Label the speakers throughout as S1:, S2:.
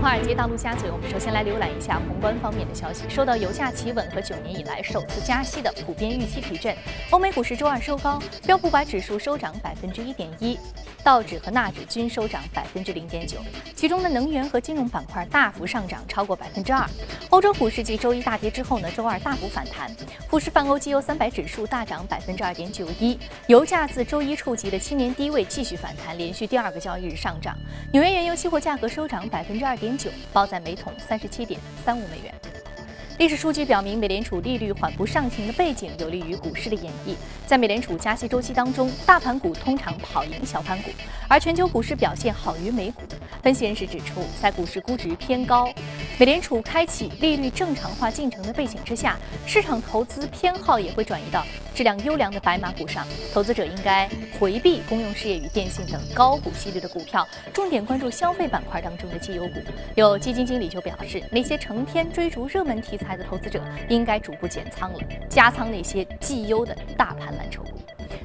S1: 华尔街大陆家嘴，我们首先来浏览一下宏观方面的消息。受到油价企稳和九年以来首次加息的普遍预期提振，欧美股市周二收高，标普百指数收涨百分之一点一。道指和纳指均收涨百分之零点九，其中的能源和金融板块大幅上涨超过百分之二。欧洲股市继周一大跌之后呢，周二大幅反弹，富时泛欧绩优三百指数大涨百分之二点九一，油价自周一触及的七年低位继续反弹，连续第二个交易日上涨。纽约原油期货价格收涨百分之二点九，报在每桶三十七点三五美元。历史数据表明，美联储利率缓步上行的背景有利于股市的演绎。在美联储加息周期当中，大盘股通常跑赢小盘股，而全球股市表现好于美股。分析人士指出，在股市估值偏高、美联储开启利率正常化进程的背景之下，市场投资偏好也会转移到质量优良的白马股上。投资者应该回避公用事业与电信等高股息率的股票，重点关注消费板块当中的绩优股。有基金经理就表示，那些成天追逐热门题材。的投资者应该逐步减仓了，加仓那些绩优的大盘蓝筹股。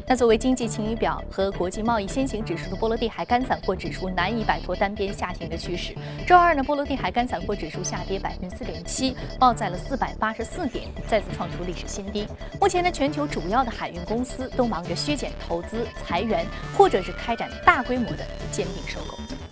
S1: 那作为经济晴雨表和国际贸易先行指数的波罗的海干散货指数难以摆脱单边下行的趋势。周二呢，波罗的海干散货指数下跌百分之四点七，报在了四百八十四点，再次创出历史新低。目前呢，全球主要的海运公司都忙着削减投资、裁员，或者是开展大规模的兼并收购。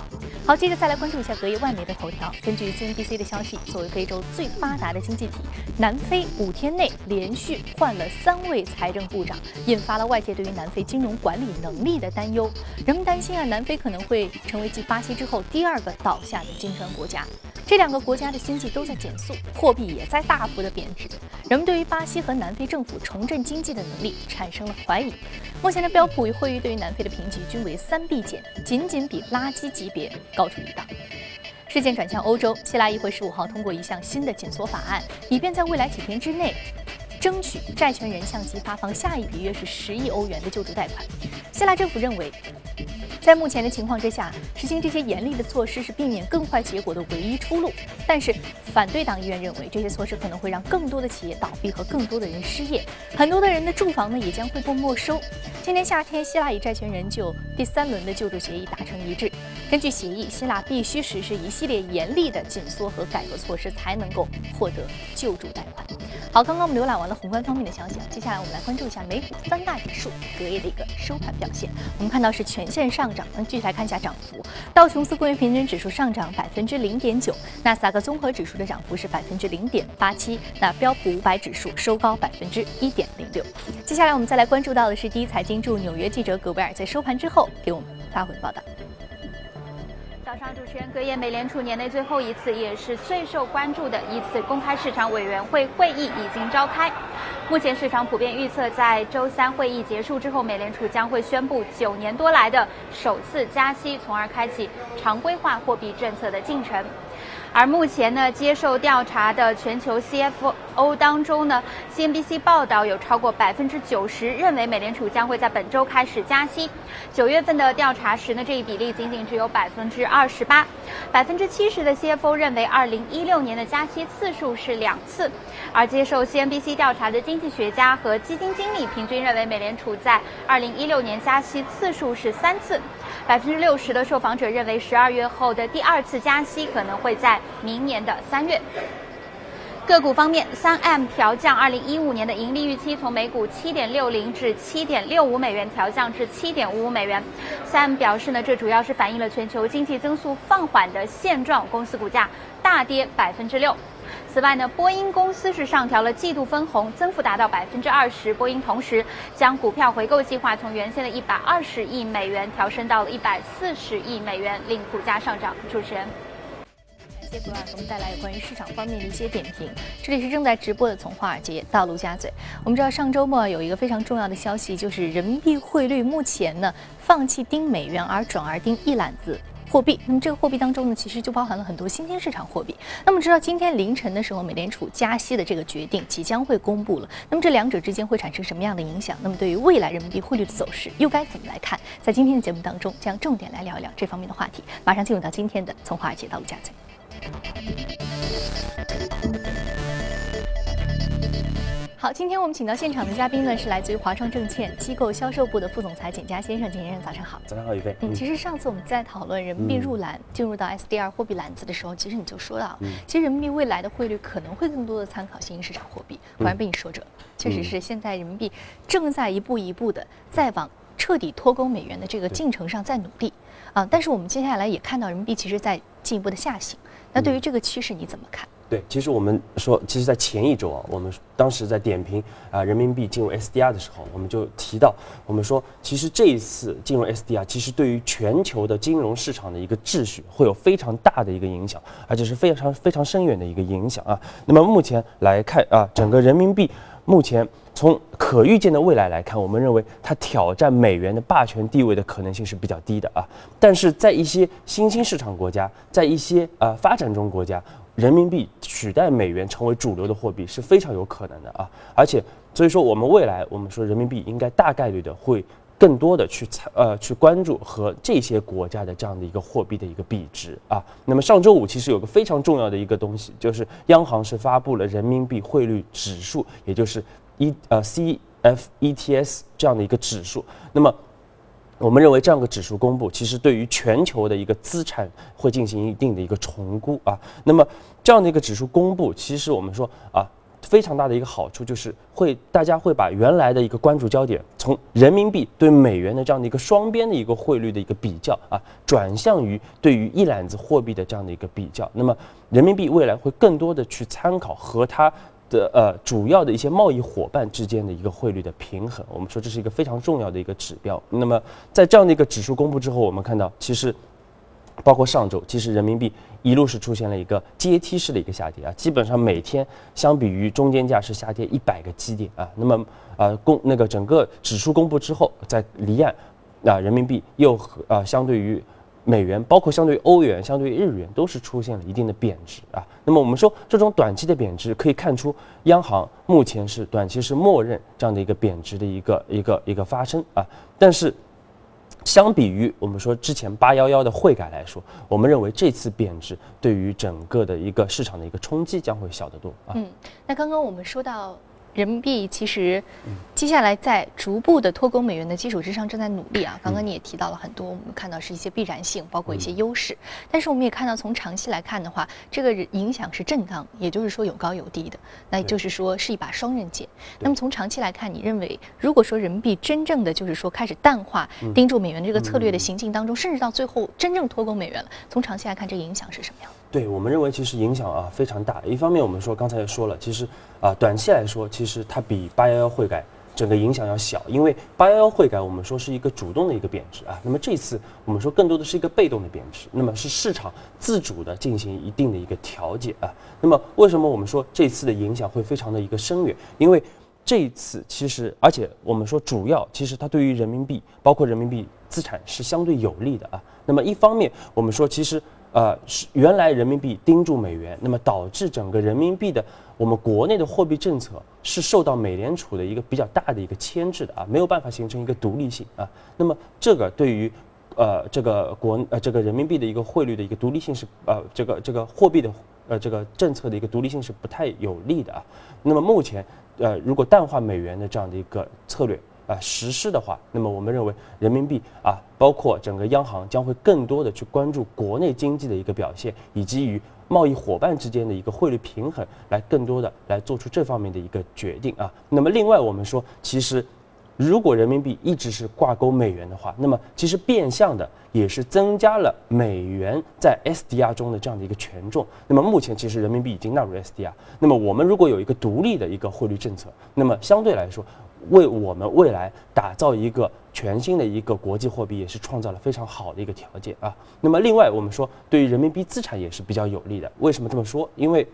S1: 好，接着再来关注一下隔夜外媒的头条。根据 CNBC 的消息，作为非洲最发达的经济体，南非五天内连续换了三位财政部长，引发了外界对于南非金融管理能力的担忧。人们担心啊，南非可能会成为继巴西之后第二个倒下的金砖国家。这两个国家的经济都在减速，货币也在大幅的贬值。人们对于巴西和南非政府重振经济的能力产生了怀疑。目前的标普与惠誉对于南非的评级均为三 B 减，仅仅比垃圾级别高出一档。事件转向欧洲，希腊议会十五号通过一项新的紧缩法案，以便在未来几天之内，争取债权人向其发放下一笔约是十亿欧元的救助贷款。希腊政府认为。在目前的情况之下，实行这些严厉的措施是避免更坏结果的唯一出路。但是，反对党议员认为这些措施可能会让更多的企业倒闭和更多的人失业，很多的人的住房呢也将会被没收。今年夏天，希腊与债权人就第三轮的救助协议达成一致。根据协议，希腊必须实施一系列严厉的紧缩和改革措施，才能够获得救助贷款。好，刚刚我们浏览完了宏观方面的消息啊，接下来我们来关注一下美股三大指数隔夜的一个收盘表现。我们看到是全线上涨，那具体来看一下涨幅，道琼斯工业平均指数上涨百分之零点九，纳斯达克综合指数的涨幅是百分之零点八七，那标普五百指数收高百分之一点零六。接下来我们再来关注到的是第一财经驻纽约记者葛维尔在收盘之后给我们发回的报道。
S2: 早上，主持人，隔夜美联储年内最后一次，也是最受关注的一次公开市场委员会会议已经召开。目前市场普遍预测，在周三会议结束之后，美联储将会宣布九年多来的首次加息，从而开启常规化货币政策的进程。而目前呢，接受调查的全球 CFO 当中呢，CNBC 报道有超过百分之九十认为美联储将会在本周开始加息。九月份的调查时呢，这一比例仅仅只有百分之二十八。百分之七十的 CFO 认为，二零一六年的加息次数是两次。而接受 CNBC 调查的经济学家和基金经理平均认为，美联储在二零一六年加息次数是三次。百分之六十的受访者认为，十二月后的第二次加息可能会在明年的三月。个股方面，三 M 调降二零一五年的盈利预期，从每股七点六零至七点六五美元调降至七点五五美元。三 M 表示呢，这主要是反映了全球经济增速放缓的现状，公司股价大跌百分之六。此外呢，波音公司是上调了季度分红，增幅达到百分之二十。波音同时将股票回购计划从原先的一百二十亿美元调升到了一百四十亿美元，令股价上涨。主持人，
S1: 感谢普尔给我们带来有关于市场方面的一些点评。这里是正在直播的，从华尔街到陆家嘴。我们知道上周末有一个非常重要的消息，就是人民币汇率目前呢放弃盯美元，而转而盯一揽子。货币，那么这个货币当中呢，其实就包含了很多新兴市场货币。那么直到今天凌晨的时候，美联储加息的这个决定即将会公布了。那么这两者之间会产生什么样的影响？那么对于未来人民币汇率的走势又该怎么来看？在今天的节目当中，将重点来聊一聊这方面的话题。马上进入到今天的从华尔街到陆家嘴。好，今天我们请到现场的嘉宾呢，是来自于华创证券机构销售部的副总裁简佳先生。简先生，早上好。
S3: 早上好，宇飞。
S1: 嗯，其实上次我们在讨论人民币入篮进入到 SDR 货币篮子的时候，其实你就说到，其实人民币未来的汇率可能会更多的参考新兴市场货币。果然被你说准，确实是现在人民币正在一步一步的在往彻底脱钩美元的这个进程上在努力啊。但是我们接下来也看到人民币其实在进一步的下行。那对于这个趋势你怎么看？
S3: 对，其实我们说，其实，在前一周啊，我们当时在点评啊人民币进入 SDR 的时候，我们就提到，我们说，其实这一次进入 SDR，其实对于全球的金融市场的一个秩序会有非常大的一个影响，而且是非常非常深远的一个影响啊。那么目前来看啊，整个人民币目前从可预见的未来来看，我们认为它挑战美元的霸权地位的可能性是比较低的啊。但是在一些新兴市场国家，在一些呃发展中国家。人民币取代美元成为主流的货币是非常有可能的啊！而且，所以说我们未来我们说人民币应该大概率的会更多的去参呃去关注和这些国家的这样的一个货币的一个币值啊。那么上周五其实有个非常重要的一个东西，就是央行是发布了人民币汇率指数，也就是一呃 CFETS 这样的一个指数。那么我们认为这样个指数公布，其实对于全球的一个资产会进行一定的一个重估啊。那么这样的一个指数公布，其实我们说啊，非常大的一个好处就是会大家会把原来的一个关注焦点从人民币对美元的这样的一个双边的一个汇率的一个比较啊，转向于对于一揽子货币的这样的一个比较。那么人民币未来会更多的去参考和它。的呃，主要的一些贸易伙伴之间的一个汇率的平衡，我们说这是一个非常重要的一个指标。那么在这样的一个指数公布之后，我们看到其实包括上周，其实人民币一路是出现了一个阶梯式的一个下跌啊，基本上每天相比于中间价是下跌一百个基点啊。那么呃公那个整个指数公布之后，在离岸啊，人民币又和啊相对于。美元包括相对于欧元、相对于日元都是出现了一定的贬值啊。那么我们说这种短期的贬值，可以看出央行目前是短期是默认这样的一个贬值的一个一个一个发生啊。但是相比于我们说之前八幺幺的汇改来说，我们认为这次贬值对于整个的一个市场的一个冲击将会小得多啊。
S1: 嗯，那刚刚我们说到。人民币其实接下来在逐步的脱钩美元的基础之上正在努力啊。刚刚你也提到了很多，我们看到是一些必然性，包括一些优势。但是我们也看到，从长期来看的话，这个影响是震荡，也就是说有高有低的。那也就是说是一把双刃剑。那么从长期来看，你认为如果说人民币真正的就是说开始淡化盯住美元这个策略的行进当中，甚至到最后真正脱钩美元了，从长期来看，这个影响是什么样？
S3: 对我们认为其实影响啊非常大。一方面我们说刚才也说了，其实啊短期来说，其实它比八幺幺汇改整个影响要小，因为八幺幺汇改我们说是一个主动的一个贬值啊，那么这次我们说更多的是一个被动的贬值，那么是市场自主的进行一定的一个调节啊。那么为什么我们说这次的影响会非常的一个深远？因为这一次其实而且我们说主要其实它对于人民币包括人民币资产是相对有利的啊。那么一方面我们说其实。呃，是原来人民币盯住美元，那么导致整个人民币的我们国内的货币政策是受到美联储的一个比较大的一个牵制的啊，没有办法形成一个独立性啊。那么这个对于呃这个国呃这个人民币的一个汇率的一个独立性是呃这个这个货币的呃这个政策的一个独立性是不太有利的啊。那么目前呃如果淡化美元的这样的一个策略。啊，实施的话，那么我们认为人民币啊，包括整个央行将会更多的去关注国内经济的一个表现，以及与贸易伙伴之间的一个汇率平衡，来更多的来做出这方面的一个决定啊。那么另外我们说，其实如果人民币一直是挂钩美元的话，那么其实变相的也是增加了美元在 SDR 中的这样的一个权重。那么目前其实人民币已经纳入 SDR，那么我们如果有一个独立的一个汇率政策，那么相对来说。为我们未来打造一个全新的一个国际货币，也是创造了非常好的一个条件啊。那么，另外我们说，对于人民币资产也是比较有利的。为什么这么说？因为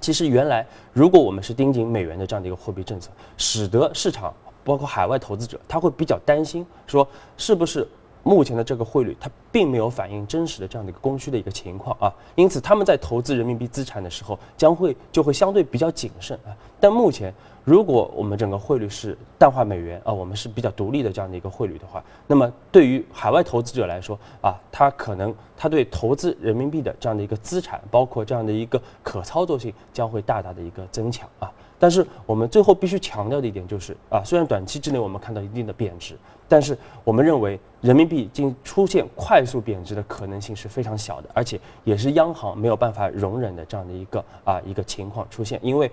S3: 其实原来如果我们是盯紧美元的这样的一个货币政策，使得市场包括海外投资者他会比较担心，说是不是目前的这个汇率它并没有反映真实的这样的一个供需的一个情况啊，因此他们在投资人民币资产的时候，将会就会相对比较谨慎啊。但目前，如果我们整个汇率是淡化美元啊，我们是比较独立的这样的一个汇率的话，那么对于海外投资者来说啊，他可能他对投资人民币的这样的一个资产，包括这样的一个可操作性，将会大大的一个增强啊。但是我们最后必须强调的一点就是啊，虽然短期之内我们看到一定的贬值，但是我们认为人民币经出现快速贬值的可能性是非常小的，而且也是央行没有办法容忍的这样的一个啊一个情况出现。因为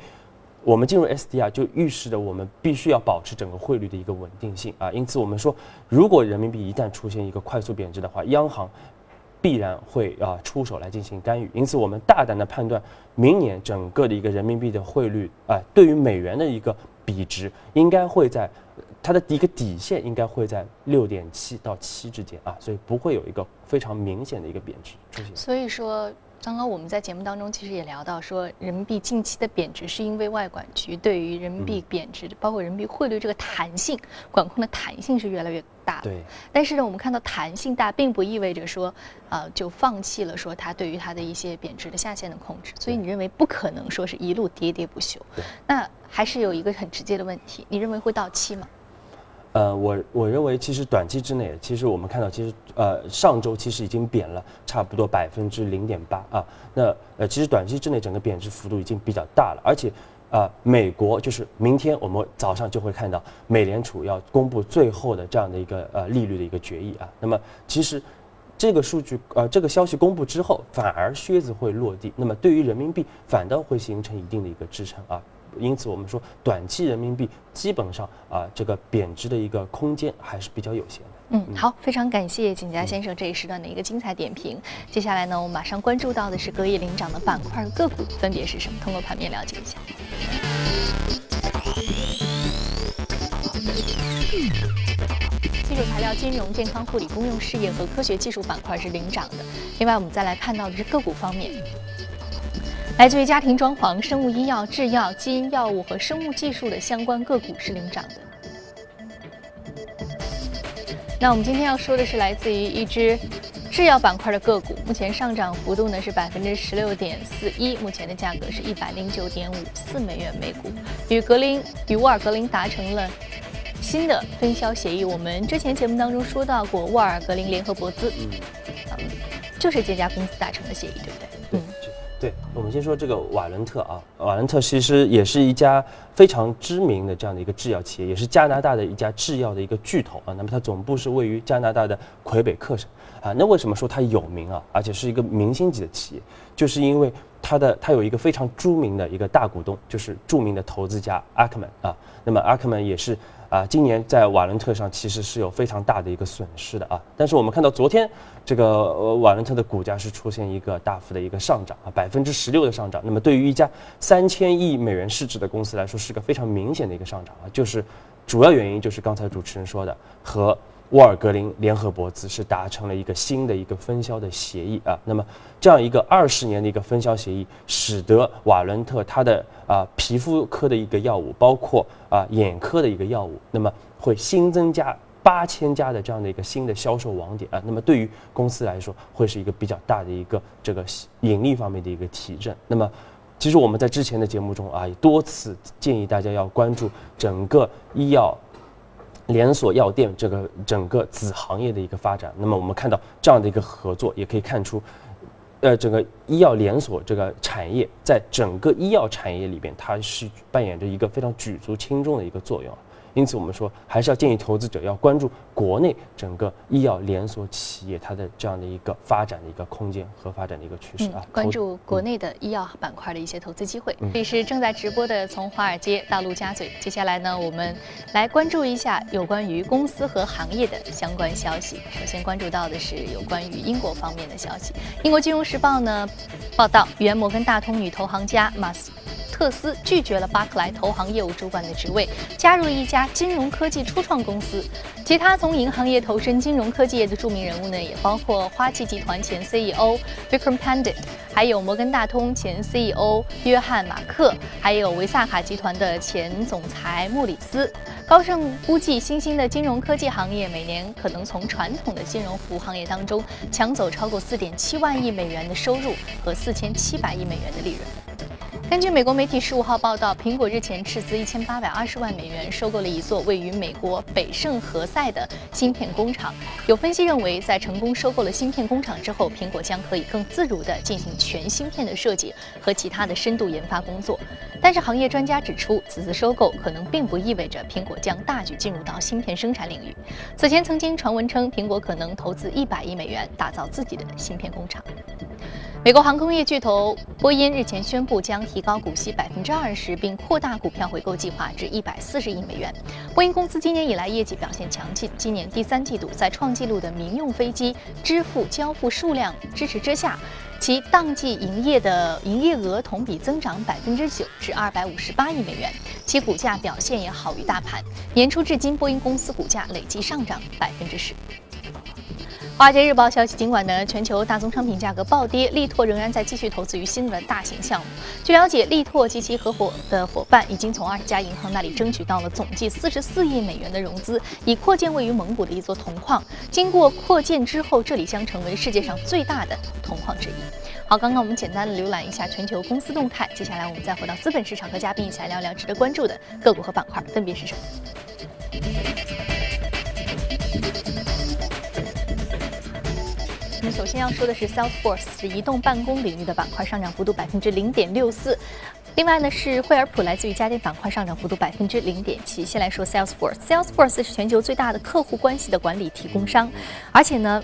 S3: 我们进入 SDR 就预示着我们必须要保持整个汇率的一个稳定性啊，因此我们说，如果人民币一旦出现一个快速贬值的话，央行。必然会啊出手来进行干预，因此我们大胆的判断，明年整个的一个人民币的汇率啊，对于美元的一个比值，应该会在它的一个底线应该会在六点七到七之间啊，所以不会有一个非常明显的一个贬值出现。
S1: 所以说。刚刚我们在节目当中其实也聊到说，人民币近期的贬值是因为外管局对于人民币贬值，包括人民币汇率这个弹性管控的弹性是越来越大。
S3: 对。
S1: 但是呢，我们看到弹性大，并不意味着说，呃，就放弃了说它对于它的一些贬值的下限的控制。所以你认为不可能说是一路跌跌不休？那还是有一个很直接的问题，你认为会到期吗？
S3: 呃，我我认为其实短期之内，其实我们看到，其实呃上周其实已经贬了差不多百分之零点八啊。那呃其实短期之内整个贬值幅度已经比较大了，而且啊美国就是明天我们早上就会看到美联储要公布最后的这样的一个呃利率的一个决议啊。那么其实这个数据呃这个消息公布之后，反而靴子会落地，那么对于人民币反倒会形成一定的一个支撑啊。因此，我们说短期人民币基本上啊，这个贬值的一个空间还是比较有限的。
S1: 嗯，好，非常感谢景佳先生这一时段的一个精彩点评。接下来呢，我们马上关注到的是隔夜领涨的板块个股分别是什么？通过盘面了解一下。基础材料、金融、健康护理、公用事业和科学技术板块是领涨的。另外，我们再来看到的是个股方面。来自于家庭装潢、生物医药、制药、基因药物和生物技术的相关个股是领涨的。那我们今天要说的是来自于一只制药板块的个股，目前上涨幅度呢是百分之十六点四一，目前的价格是一百零九点五四美元每股，与格林与沃尔格林达成了新的分销协议。我们之前节目当中说到过，沃尔格林联合博资，嗯，就是这家公司达成的协议，对不对？
S3: 对，我们先说这个瓦伦特啊，瓦伦特其实也是一家非常知名的这样的一个制药企业，也是加拿大的一家制药的一个巨头啊。那么它总部是位于加拿大的魁北克省啊。那为什么说它有名啊？而且是一个明星级的企业，就是因为它的它有一个非常著名的一个大股东，就是著名的投资家阿克曼啊。那么阿克曼也是。啊，今年在瓦伦特上其实是有非常大的一个损失的啊。但是我们看到昨天这个瓦伦特的股价是出现一个大幅的一个上涨啊，百分之十六的上涨。那么对于一家三千亿美元市值的公司来说，是个非常明显的一个上涨啊。就是主要原因就是刚才主持人说的和。沃尔格林联合博资是达成了一个新的一个分销的协议啊，那么这样一个二十年的一个分销协议，使得瓦伦特它的啊皮肤科的一个药物，包括啊眼科的一个药物，那么会新增加八千家的这样的一个新的销售网点啊，那么对于公司来说，会是一个比较大的一个这个盈利方面的一个提振。那么，其实我们在之前的节目中啊，也多次建议大家要关注整个医药。连锁药店这个整个子行业的一个发展，那么我们看到这样的一个合作，也可以看出，呃，整个医药连锁这个产业在整个医药产业里边，它是扮演着一个非常举足轻重的一个作用。因此，我们说还是要建议投资者要关注国内整个医药连锁企业它的这样的一个发展的一个空间和发展的一个趋势啊，
S1: 关注国内的医药板块的一些投资机会。这里是正在直播的从华尔街到陆家嘴，接下来呢，我们来关注一下有关于公司和行业的相关消息。首先关注到的是有关于英国方面的消息。英国金融时报呢报道，原摩根大通女投行家马斯。特斯拒绝了巴克莱投行业务主管的职位，加入了一家金融科技初创公司。其他从银行业投身金融科技业的著名人物呢，也包括花旗集团前 CEO Vikram Pandit，还有摩根大通前 CEO 约翰马克，还有维萨卡集团的前总裁莫里斯。高盛估计，新兴的金融科技行业每年可能从传统的金融服务行业当中抢走超过四点七万亿美元的收入和四千七百亿美元的利润。根据美国媒体十五号报道，苹果日前斥资一千八百二十万美元收购了一座位于美国北圣何塞的芯片工厂。有分析认为，在成功收购了芯片工厂之后，苹果将可以更自如地进行全芯片的设计和其他的深度研发工作。但是，行业专家指出，此次收购可能并不意味着苹果将大举进入到芯片生产领域。此前曾经传闻称，苹果可能投资一百亿美元打造自己的芯片工厂。美国航空业巨头波音日前宣布将提高股息百分之二十，并扩大股票回购计划至一百四十亿美元。波音公司今年以来业绩表现强劲，今年第三季度在创纪录的民用飞机支付交付数量支持之下，其当季营业的营业额同比增长百分之九至二百五十八亿美元，其股价表现也好于大盘。年初至今，波音公司股价累计上涨百分之十。华尔街日报消息，尽管呢全球大宗商品价格暴跌，力拓仍然在继续投资于新的大型项目。据了解，力拓及其合伙的伙伴已经从二十家银行那里争取到了总计四十四亿美元的融资，以扩建位于蒙古的一座铜矿。经过扩建之后，这里将成为世界上最大的铜矿之一。好，刚刚我们简单的浏览一下全球公司动态，接下来我们再回到资本市场，和嘉宾一起来聊聊值得关注的个股和板块分别是什么。我们首先要说的是 Salesforce，是移动办公领域的板块，上涨幅度百分之零点六四。另外呢是惠而浦，来自于家电板块，上涨幅度百分之零点七。先来说 Salesforce，Salesforce 是全球最大的客户关系的管理提供商，而且呢。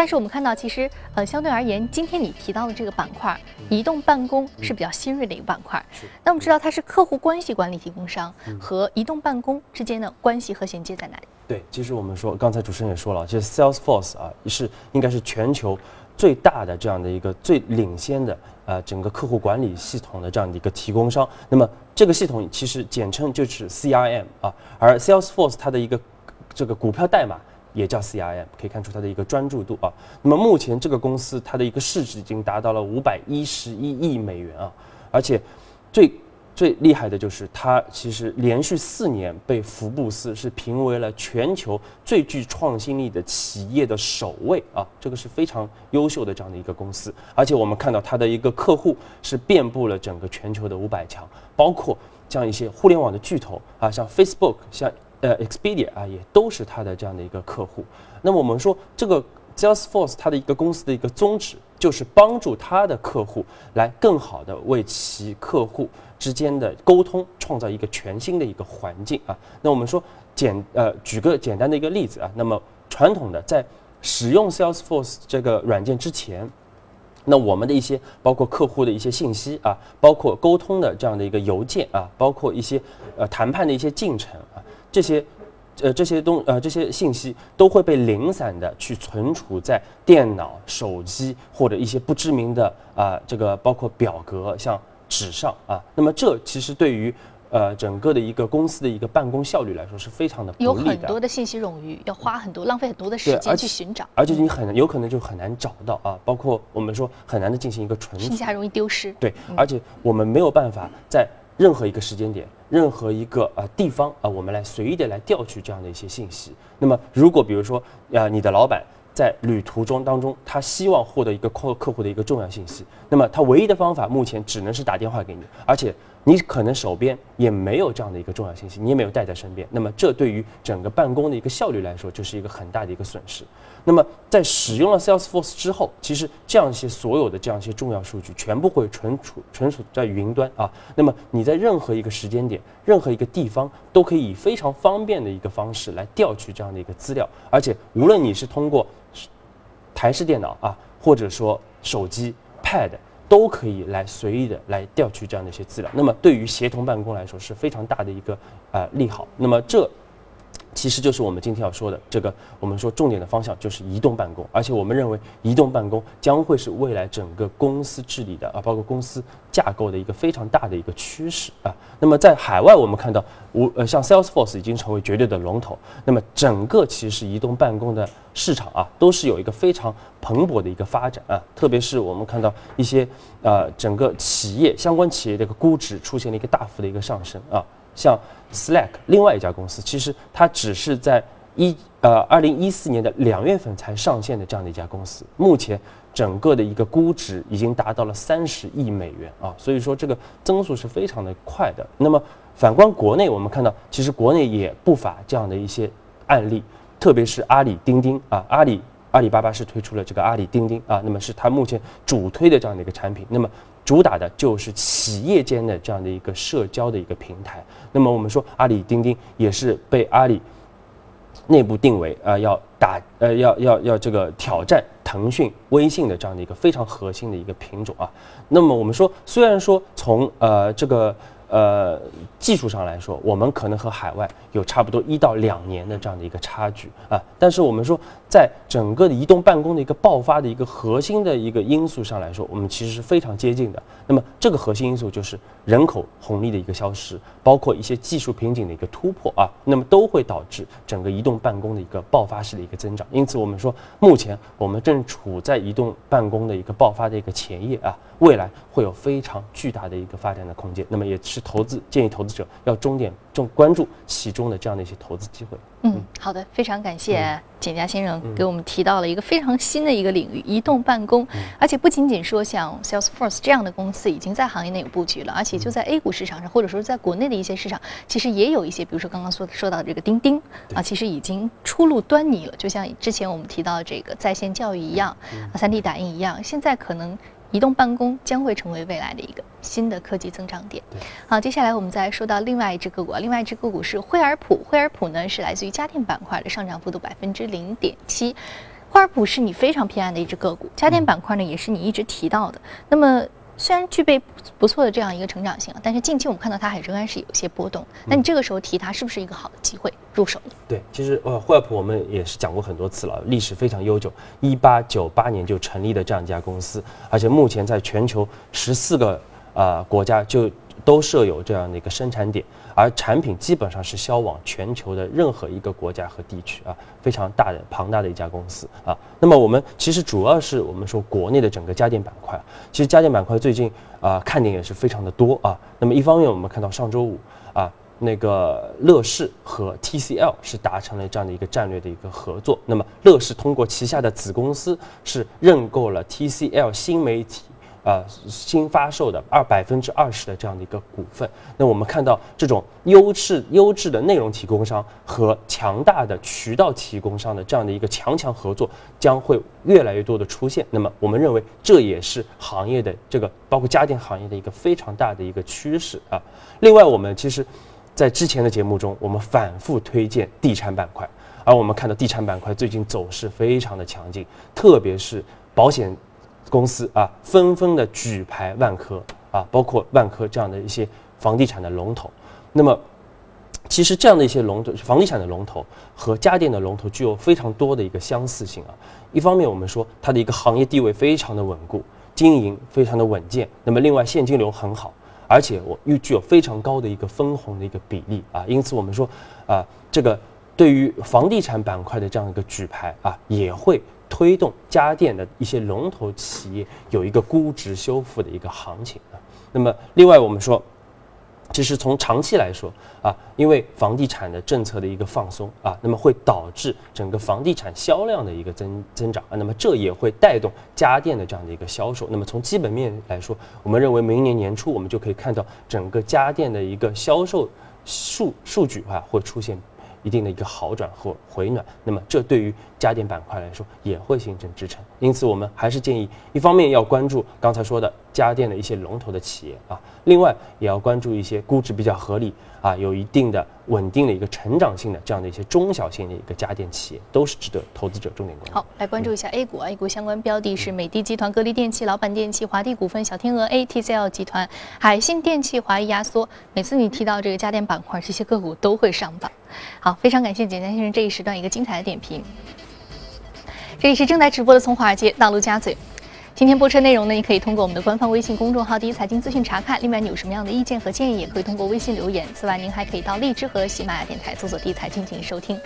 S1: 但是我们看到，其实呃，相对而言，今天你提到的这个板块，移动办公是比较新锐的一个板块。那我们知道它是客户关系管理提供商和移动办公之间的关系和衔接在哪里？
S3: 对，其实我们说，刚才主持人也说了，其实 Salesforce 啊，是应该是全球最大的这样的一个最领先的呃整个客户管理系统的这样的一个提供商。那么这个系统其实简称就是 CRM 啊，而 Salesforce 它的一个这个股票代码。也叫 CRM，可以看出它的一个专注度啊。那么目前这个公司它的一个市值已经达到了五百一十一亿美元啊，而且最最厉害的就是它其实连续四年被福布斯是评为了全球最具创新力的企业的首位啊，这个是非常优秀的这样的一个公司。而且我们看到它的一个客户是遍布了整个全球的五百强，包括像一些互联网的巨头啊，像 Facebook，像。呃，Expedia 啊，也都是它的这样的一个客户。那么我们说，这个 Salesforce 它的一个公司的一个宗旨，就是帮助它的客户来更好的为其客户之间的沟通创造一个全新的一个环境啊。那我们说简呃，举个简单的一个例子啊，那么传统的在使用 Salesforce 这个软件之前，那我们的一些包括客户的一些信息啊，包括沟通的这样的一个邮件啊，包括一些呃谈判的一些进程啊。这些，呃，这些东呃这些信息都会被零散的去存储在电脑、手机或者一些不知名的啊这个包括表格像纸上啊。那么这其实对于呃整个的一个公司的一个办公效率来说是非常的不利的。
S1: 有很多的信息冗余，要花很多浪费很多的时间去寻找，
S3: 而且你很有可能就很难找到啊。包括我们说很难的进行一个存，
S1: 信息还容易丢失。
S3: 对，而且我们没有办法在。任何一个时间点，任何一个呃地方啊，我们来随意的来调取这样的一些信息。那么，如果比如说啊，你的老板在旅途中当中，他希望获得一个客客户的一个重要信息，那么他唯一的方法目前只能是打电话给你，而且。你可能手边也没有这样的一个重要信息，你也没有带在身边，那么这对于整个办公的一个效率来说，就是一个很大的一个损失。那么在使用了 Salesforce 之后，其实这样一些所有的这样一些重要数据全部会存储存储在云端啊。那么你在任何一个时间点、任何一个地方，都可以以非常方便的一个方式来调取这样的一个资料，而且无论你是通过台式电脑啊，或者说手机 Pad。都可以来随意的来调取这样的一些资料，那么对于协同办公来说是非常大的一个呃利好。那么这其实就是我们今天要说的这个，我们说重点的方向就是移动办公，而且我们认为移动办公将会是未来整个公司治理的啊，包括公司架构的一个非常大的一个趋势啊。那么在海外，我们看到无呃像 Salesforce 已经成为绝对的龙头，那么整个其实移动办公的市场啊，都是有一个非常蓬勃的一个发展啊，特别是我们看到一些呃整个企业相关企业的一个估值出现了一个大幅的一个上升啊。像 Slack 另外一家公司，其实它只是在一呃二零一四年的两月份才上线的这样的一家公司，目前整个的一个估值已经达到了三十亿美元啊，所以说这个增速是非常的快的。那么反观国内，我们看到其实国内也不乏这样的一些案例，特别是阿里钉钉啊，阿里阿里巴巴是推出了这个阿里钉钉啊，那么是它目前主推的这样的一个产品，那么。主打的就是企业间的这样的一个社交的一个平台。那么我们说，阿里钉钉也是被阿里内部定为啊，要打呃，要要要这个挑战腾讯、微信的这样的一个非常核心的一个品种啊。那么我们说，虽然说从呃这个。呃，技术上来说，我们可能和海外有差不多一到两年的这样的一个差距啊。但是我们说，在整个的移动办公的一个爆发的一个核心的一个因素上来说，我们其实是非常接近的。那么这个核心因素就是人口红利的一个消失，包括一些技术瓶颈的一个突破啊，那么都会导致整个移动办公的一个爆发式的一个增长。因此，我们说目前我们正处在移动办公的一个爆发的一个前夜啊，未来会有非常巨大的一个发展的空间。那么也是。投资建议投资者要重点重关注其中的这样的一些投资机会。
S1: 嗯，好的，非常感谢简家先生给我们提到了一个非常新的一个领域——移动办公。而且不仅仅说像 Salesforce 这样的公司已经在行业内有布局了，而且就在 A 股市场上，或者说在国内的一些市场，其实也有一些，比如说刚刚说说到的这个钉钉啊，其实已经初露端倪了。就像之前我们提到这个在线教育一样，啊，3D 打印一样，现在可能。移动办公将会成为未来的一个新的科技增长点。好，接下来我们再说到另外一只个股，另外一只个股是惠而浦。惠而浦呢是来自于家电板块的，上涨幅度百分之零点七。惠而浦是你非常偏爱的一只个股，家电板块呢也是你一直提到的。那么。虽然具备不错的这样一个成长性，但是近期我们看到它还仍然是有些波动。那你这个时候提它，是不是一个好的机会入手？
S3: 对，其实呃，惠普我们也是讲过很多次了，历史非常悠久，一八九八年就成立的这样一家公司，而且目前在全球十四个呃国家就。都设有这样的一个生产点，而产品基本上是销往全球的任何一个国家和地区啊，非常大的庞大的一家公司啊。那么我们其实主要是我们说国内的整个家电板块，其实家电板块最近啊看点也是非常的多啊。那么一方面我们看到上周五啊，那个乐视和 TCL 是达成了这样的一个战略的一个合作，那么乐视通过旗下的子公司是认购了 TCL 新媒体。啊，新发售的二百分之二十的这样的一个股份，那我们看到这种优质优质的内容提供商和强大的渠道提供商的这样的一个强强合作将会越来越多的出现。那么我们认为这也是行业的这个包括家电行业的一个非常大的一个趋势啊。另外，我们其实，在之前的节目中，我们反复推荐地产板块，而我们看到地产板块最近走势非常的强劲，特别是保险。公司啊，纷纷的举牌万科啊，包括万科这样的一些房地产的龙头。那么，其实这样的一些龙头，房地产的龙头和家电的龙头具有非常多的一个相似性啊。一方面，我们说它的一个行业地位非常的稳固，经营非常的稳健。那么，另外现金流很好，而且我又具有非常高的一个分红的一个比例啊。因此，我们说啊，这个对于房地产板块的这样一个举牌啊，也会。推动家电的一些龙头企业有一个估值修复的一个行情啊。那么，另外我们说，其实从长期来说啊，因为房地产的政策的一个放松啊，那么会导致整个房地产销量的一个增增长啊，那么这也会带动家电的这样的一个销售。那么从基本面来说，我们认为明年年初我们就可以看到整个家电的一个销售数数据啊会出现。一定的一个好转和回暖，那么这对于家电板块来说也会形成支撑。因此，我们还是建议，一方面要关注刚才说的家电的一些龙头的企业啊，另外也要关注一些估值比较合理啊有一定的稳定的一个成长性的这样的一些中小型的一个家电企业，都是值得投资者重点关注。
S1: 好，来关注一下 A 股，A 股相关标的是美的集团、格力电器、老板电器、华帝股份、小天鹅 ATCL 集团、海信电器、华谊压缩。每次你提到这个家电板块，这些个股都会上榜。好，非常感谢简单先生这一时段一个精彩的点评。这里是正在直播的从华尔街到陆家嘴。今天播出内容呢，你可以通过我们的官方微信公众号“第一财经资讯”查看。另外，你有什么样的意见和建议，也可以通过微信留言。此外，您还可以到荔枝和喜马拉雅电台搜索“第一财经”进行收听。